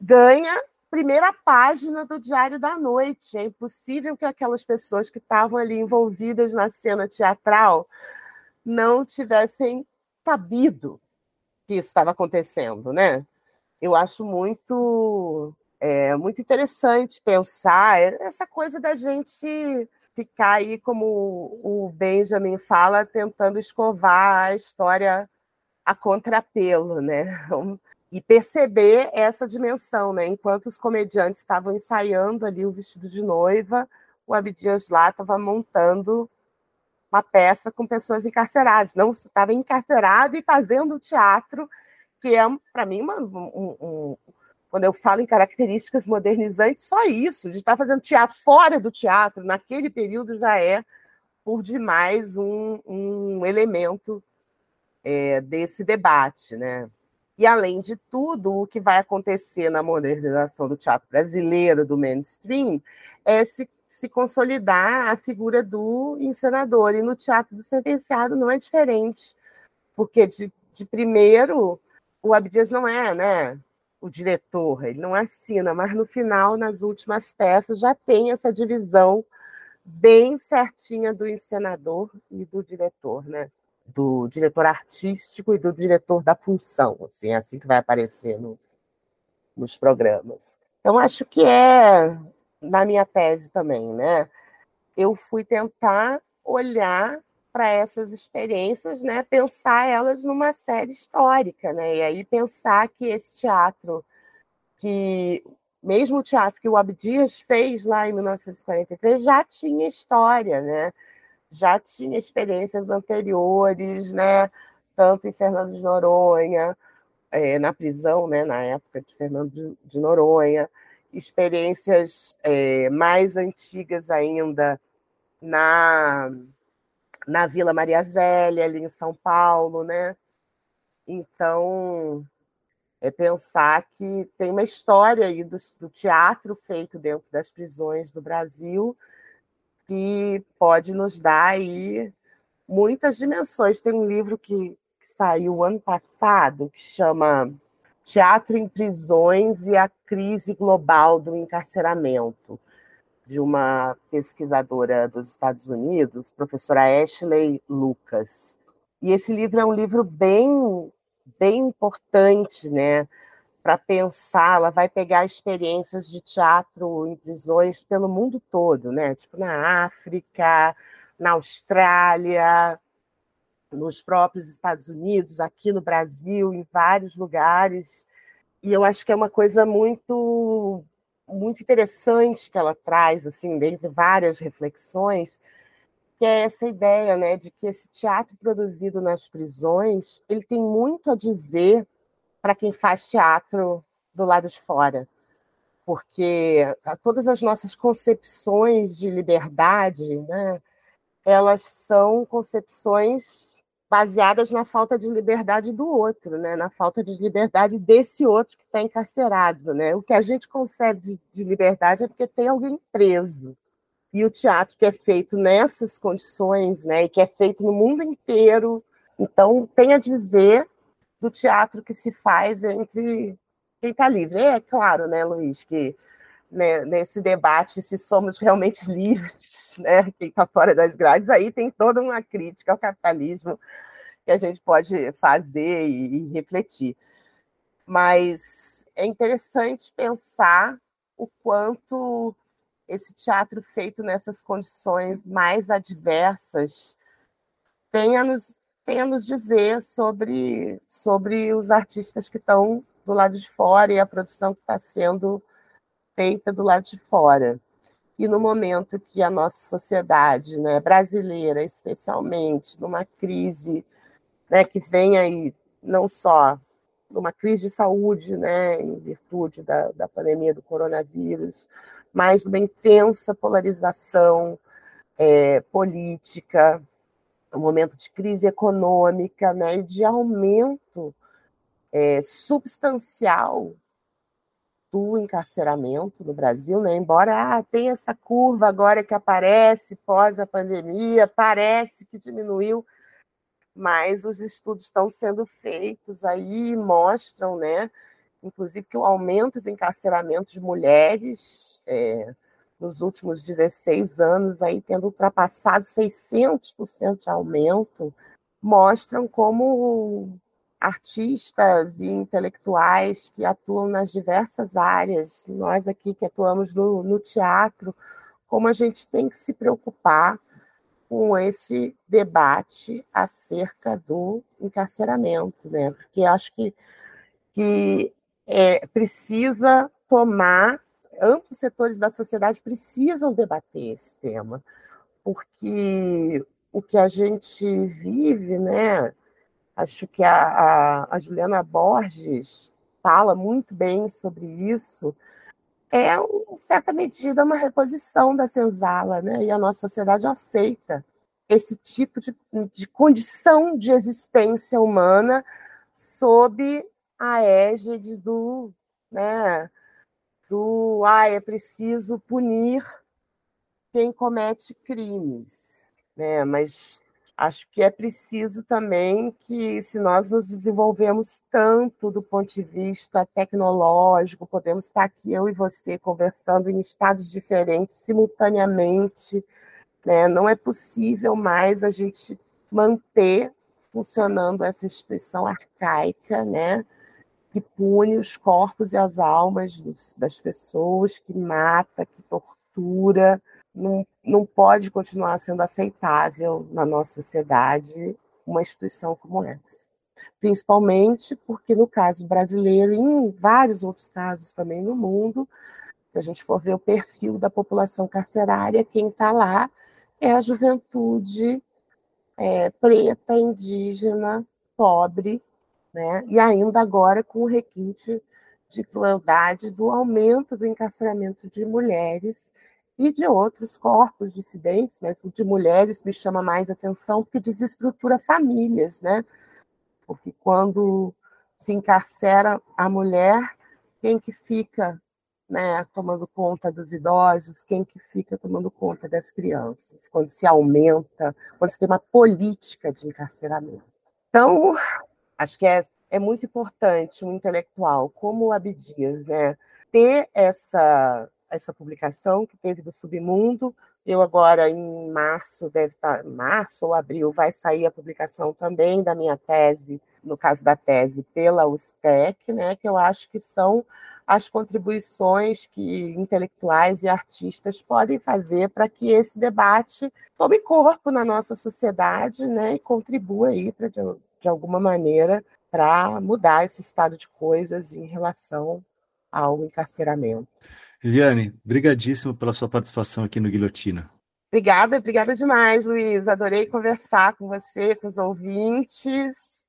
ganha primeira página do Diário da Noite. É impossível que aquelas pessoas que estavam ali envolvidas na cena teatral não tivessem sabido que isso estava acontecendo, né? Eu acho muito é muito interessante pensar essa coisa da gente ficar aí, como o Benjamin fala, tentando escovar a história a contrapelo, né? (laughs) E perceber essa dimensão, né? Enquanto os comediantes estavam ensaiando ali o vestido de noiva, o Abdias lá estava montando uma peça com pessoas encarceradas. Não estava encarcerado e fazendo teatro, que é, para mim, uma, um, um quando eu falo em características modernizantes, só isso, de estar fazendo teatro fora do teatro, naquele período já é, por demais, um, um elemento é, desse debate. Né? E, além de tudo, o que vai acontecer na modernização do teatro brasileiro, do mainstream, é se, se consolidar a figura do encenador. E no teatro do sentenciado não é diferente, porque de, de primeiro o Abdias não é, né? O diretor, ele não assina, mas no final, nas últimas peças, já tem essa divisão bem certinha do encenador e do diretor, né? Do diretor artístico e do diretor da função, assim, é assim que vai aparecer no, nos programas. Então, acho que é na minha tese também, né? Eu fui tentar olhar para essas experiências, né? Pensar elas numa série histórica, né? E aí pensar que esse teatro, que mesmo o teatro que o Abdias fez lá em 1943 já tinha história, né? Já tinha experiências anteriores, né? Tanto em Fernando de Noronha, é, na prisão, né? Na época de Fernando de, Noronha, experiências é, mais antigas ainda na, na Vila Maria Zélia, ali em São Paulo, né? Então, é pensar que tem uma história aí do, do teatro feito dentro das prisões do Brasil que pode nos dar aí muitas dimensões. Tem um livro que, que saiu ano passado que chama Teatro em Prisões e a Crise Global do Encarceramento, de uma pesquisadora dos Estados Unidos, professora Ashley Lucas. E esse livro é um livro bem, bem importante, né? Para pensar, ela vai pegar experiências de teatro em prisões pelo mundo todo, né? Tipo na África, na Austrália, nos próprios Estados Unidos, aqui no Brasil, em vários lugares. E eu acho que é uma coisa muito muito interessante que ela traz, assim, dentre várias reflexões, que é essa ideia, né, de que esse teatro produzido nas prisões, ele tem muito a dizer para quem faz teatro do lado de fora, porque todas as nossas concepções de liberdade, né, elas são concepções baseadas na falta de liberdade do outro, né? na falta de liberdade desse outro que está encarcerado. Né? O que a gente concebe de, de liberdade é porque tem alguém preso. E o teatro que é feito nessas condições, né, e que é feito no mundo inteiro, então tem a dizer do teatro que se faz entre quem está livre. É claro, né, Luiz, que né, nesse debate se somos realmente (laughs) livres, né, quem está fora das grades, aí tem toda uma crítica ao capitalismo que a gente pode fazer e, e refletir. Mas é interessante pensar o quanto esse teatro feito nessas condições mais adversas tem a nos, tem a nos dizer sobre, sobre os artistas que estão do lado de fora e a produção que está sendo feita do lado de fora. E no momento que a nossa sociedade né, brasileira, especialmente, numa crise né, que vem aí não só numa crise de saúde, né, em virtude da, da pandemia do coronavírus, mas uma intensa polarização é, política, um momento de crise econômica né, e de aumento é, substancial do encarceramento no Brasil, né? embora ah, tenha essa curva agora que aparece pós a pandemia, parece que diminuiu, mas os estudos estão sendo feitos aí e mostram, né, inclusive, que o aumento do encarceramento de mulheres é, nos últimos 16 anos, aí tendo ultrapassado 600% de aumento, mostram como artistas e intelectuais que atuam nas diversas áreas, nós aqui que atuamos no, no teatro, como a gente tem que se preocupar com esse debate acerca do encarceramento, né? Porque acho que, que é, precisa tomar, amplos setores da sociedade precisam debater esse tema, porque o que a gente vive, né? Acho que a, a, a Juliana Borges fala muito bem sobre isso. É, em certa medida, uma reposição da senzala, né? e a nossa sociedade aceita esse tipo de, de condição de existência humana sob a égide do, né, do ah, é preciso punir quem comete crimes, né? Mas acho que é preciso também que, se nós nos desenvolvemos tanto do ponto de vista tecnológico, podemos estar aqui, eu e você, conversando em estados diferentes, simultaneamente, né? não é possível mais a gente manter funcionando essa instituição arcaica, né? Que pune os corpos e as almas dos, das pessoas, que mata, que tortura, não, não pode continuar sendo aceitável na nossa sociedade uma instituição como essa. Principalmente porque, no caso brasileiro, e em vários outros casos também no mundo, se a gente for ver o perfil da população carcerária, quem está lá é a juventude é, preta, indígena, pobre, né? e ainda agora com o requinte de crueldade do aumento do encarceramento de mulheres e de outros corpos dissidentes, mas né? de mulheres me chama mais atenção porque desestrutura famílias, né? Porque quando se encarcera a mulher, quem que fica né, tomando conta dos idosos, quem que fica tomando conta das crianças, quando se aumenta, quando se tem uma política de encarceramento. Então, acho que é, é muito importante um intelectual como o Abdias, né, ter essa essa publicação que teve do Submundo. Eu agora, em março, deve estar, março ou abril, vai sair a publicação também da minha tese, no caso da tese, pela USTEC, né, que eu acho que são as contribuições que intelectuais e artistas podem fazer para que esse debate tome corpo na nossa sociedade né, e contribua aí pra, de, alguma maneira para mudar esse estado de coisas em relação ao encarceramento. Viviane, brigadíssimo pela sua participação aqui no Guilhotina. Obrigada, obrigada demais, Luiz. Adorei conversar com você, com os ouvintes.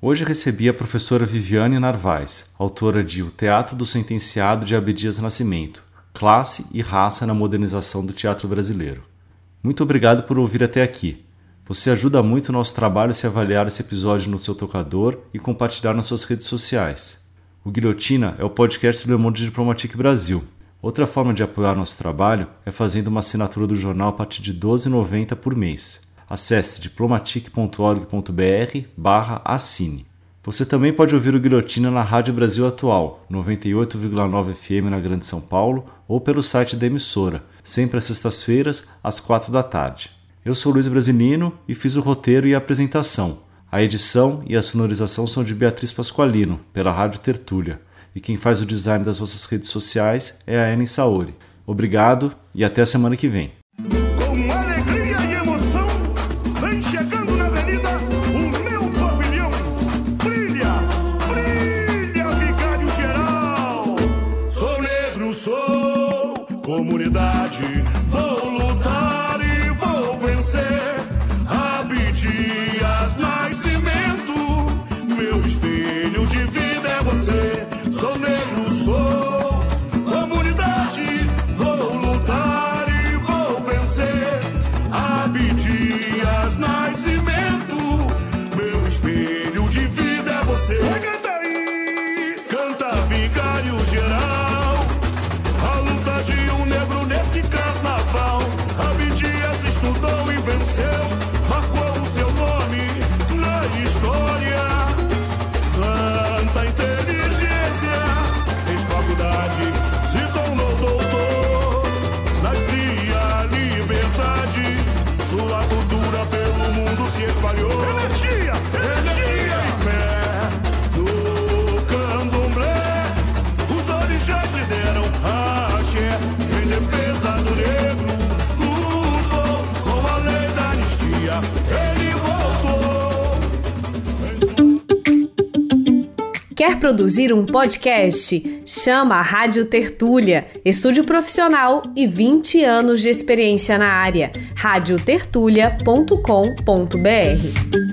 Hoje recebi a professora Viviane Narvaez, autora de O Teatro do Sentenciado de Abdias Nascimento, Classe e Raça na Modernização do Teatro Brasileiro. Muito obrigado por ouvir até aqui. Você ajuda muito o nosso trabalho se avaliar esse episódio no seu tocador e compartilhar nas suas redes sociais. O Guilhotina é o podcast do Le Monde Diplomatique Brasil. Outra forma de apoiar nosso trabalho é fazendo uma assinatura do jornal a partir de R$ 12,90 por mês. Acesse diplomatique.org.br barra assine. Você também pode ouvir o Guilhotina na Rádio Brasil Atual, 98,9 FM na Grande São Paulo, ou pelo site da emissora, sempre às sextas-feiras, às quatro da tarde. Eu sou Luiz Brasilino e fiz o roteiro e a apresentação. A edição e a sonorização são de Beatriz Pasqualino, pela Rádio Tertúlia, e quem faz o design das nossas redes sociais é a Ellen Saori. Obrigado e até a semana que vem. Produzir um podcast? Chama a Rádio Tertúlia, estúdio profissional e 20 anos de experiência na área. radiotertulia.com.br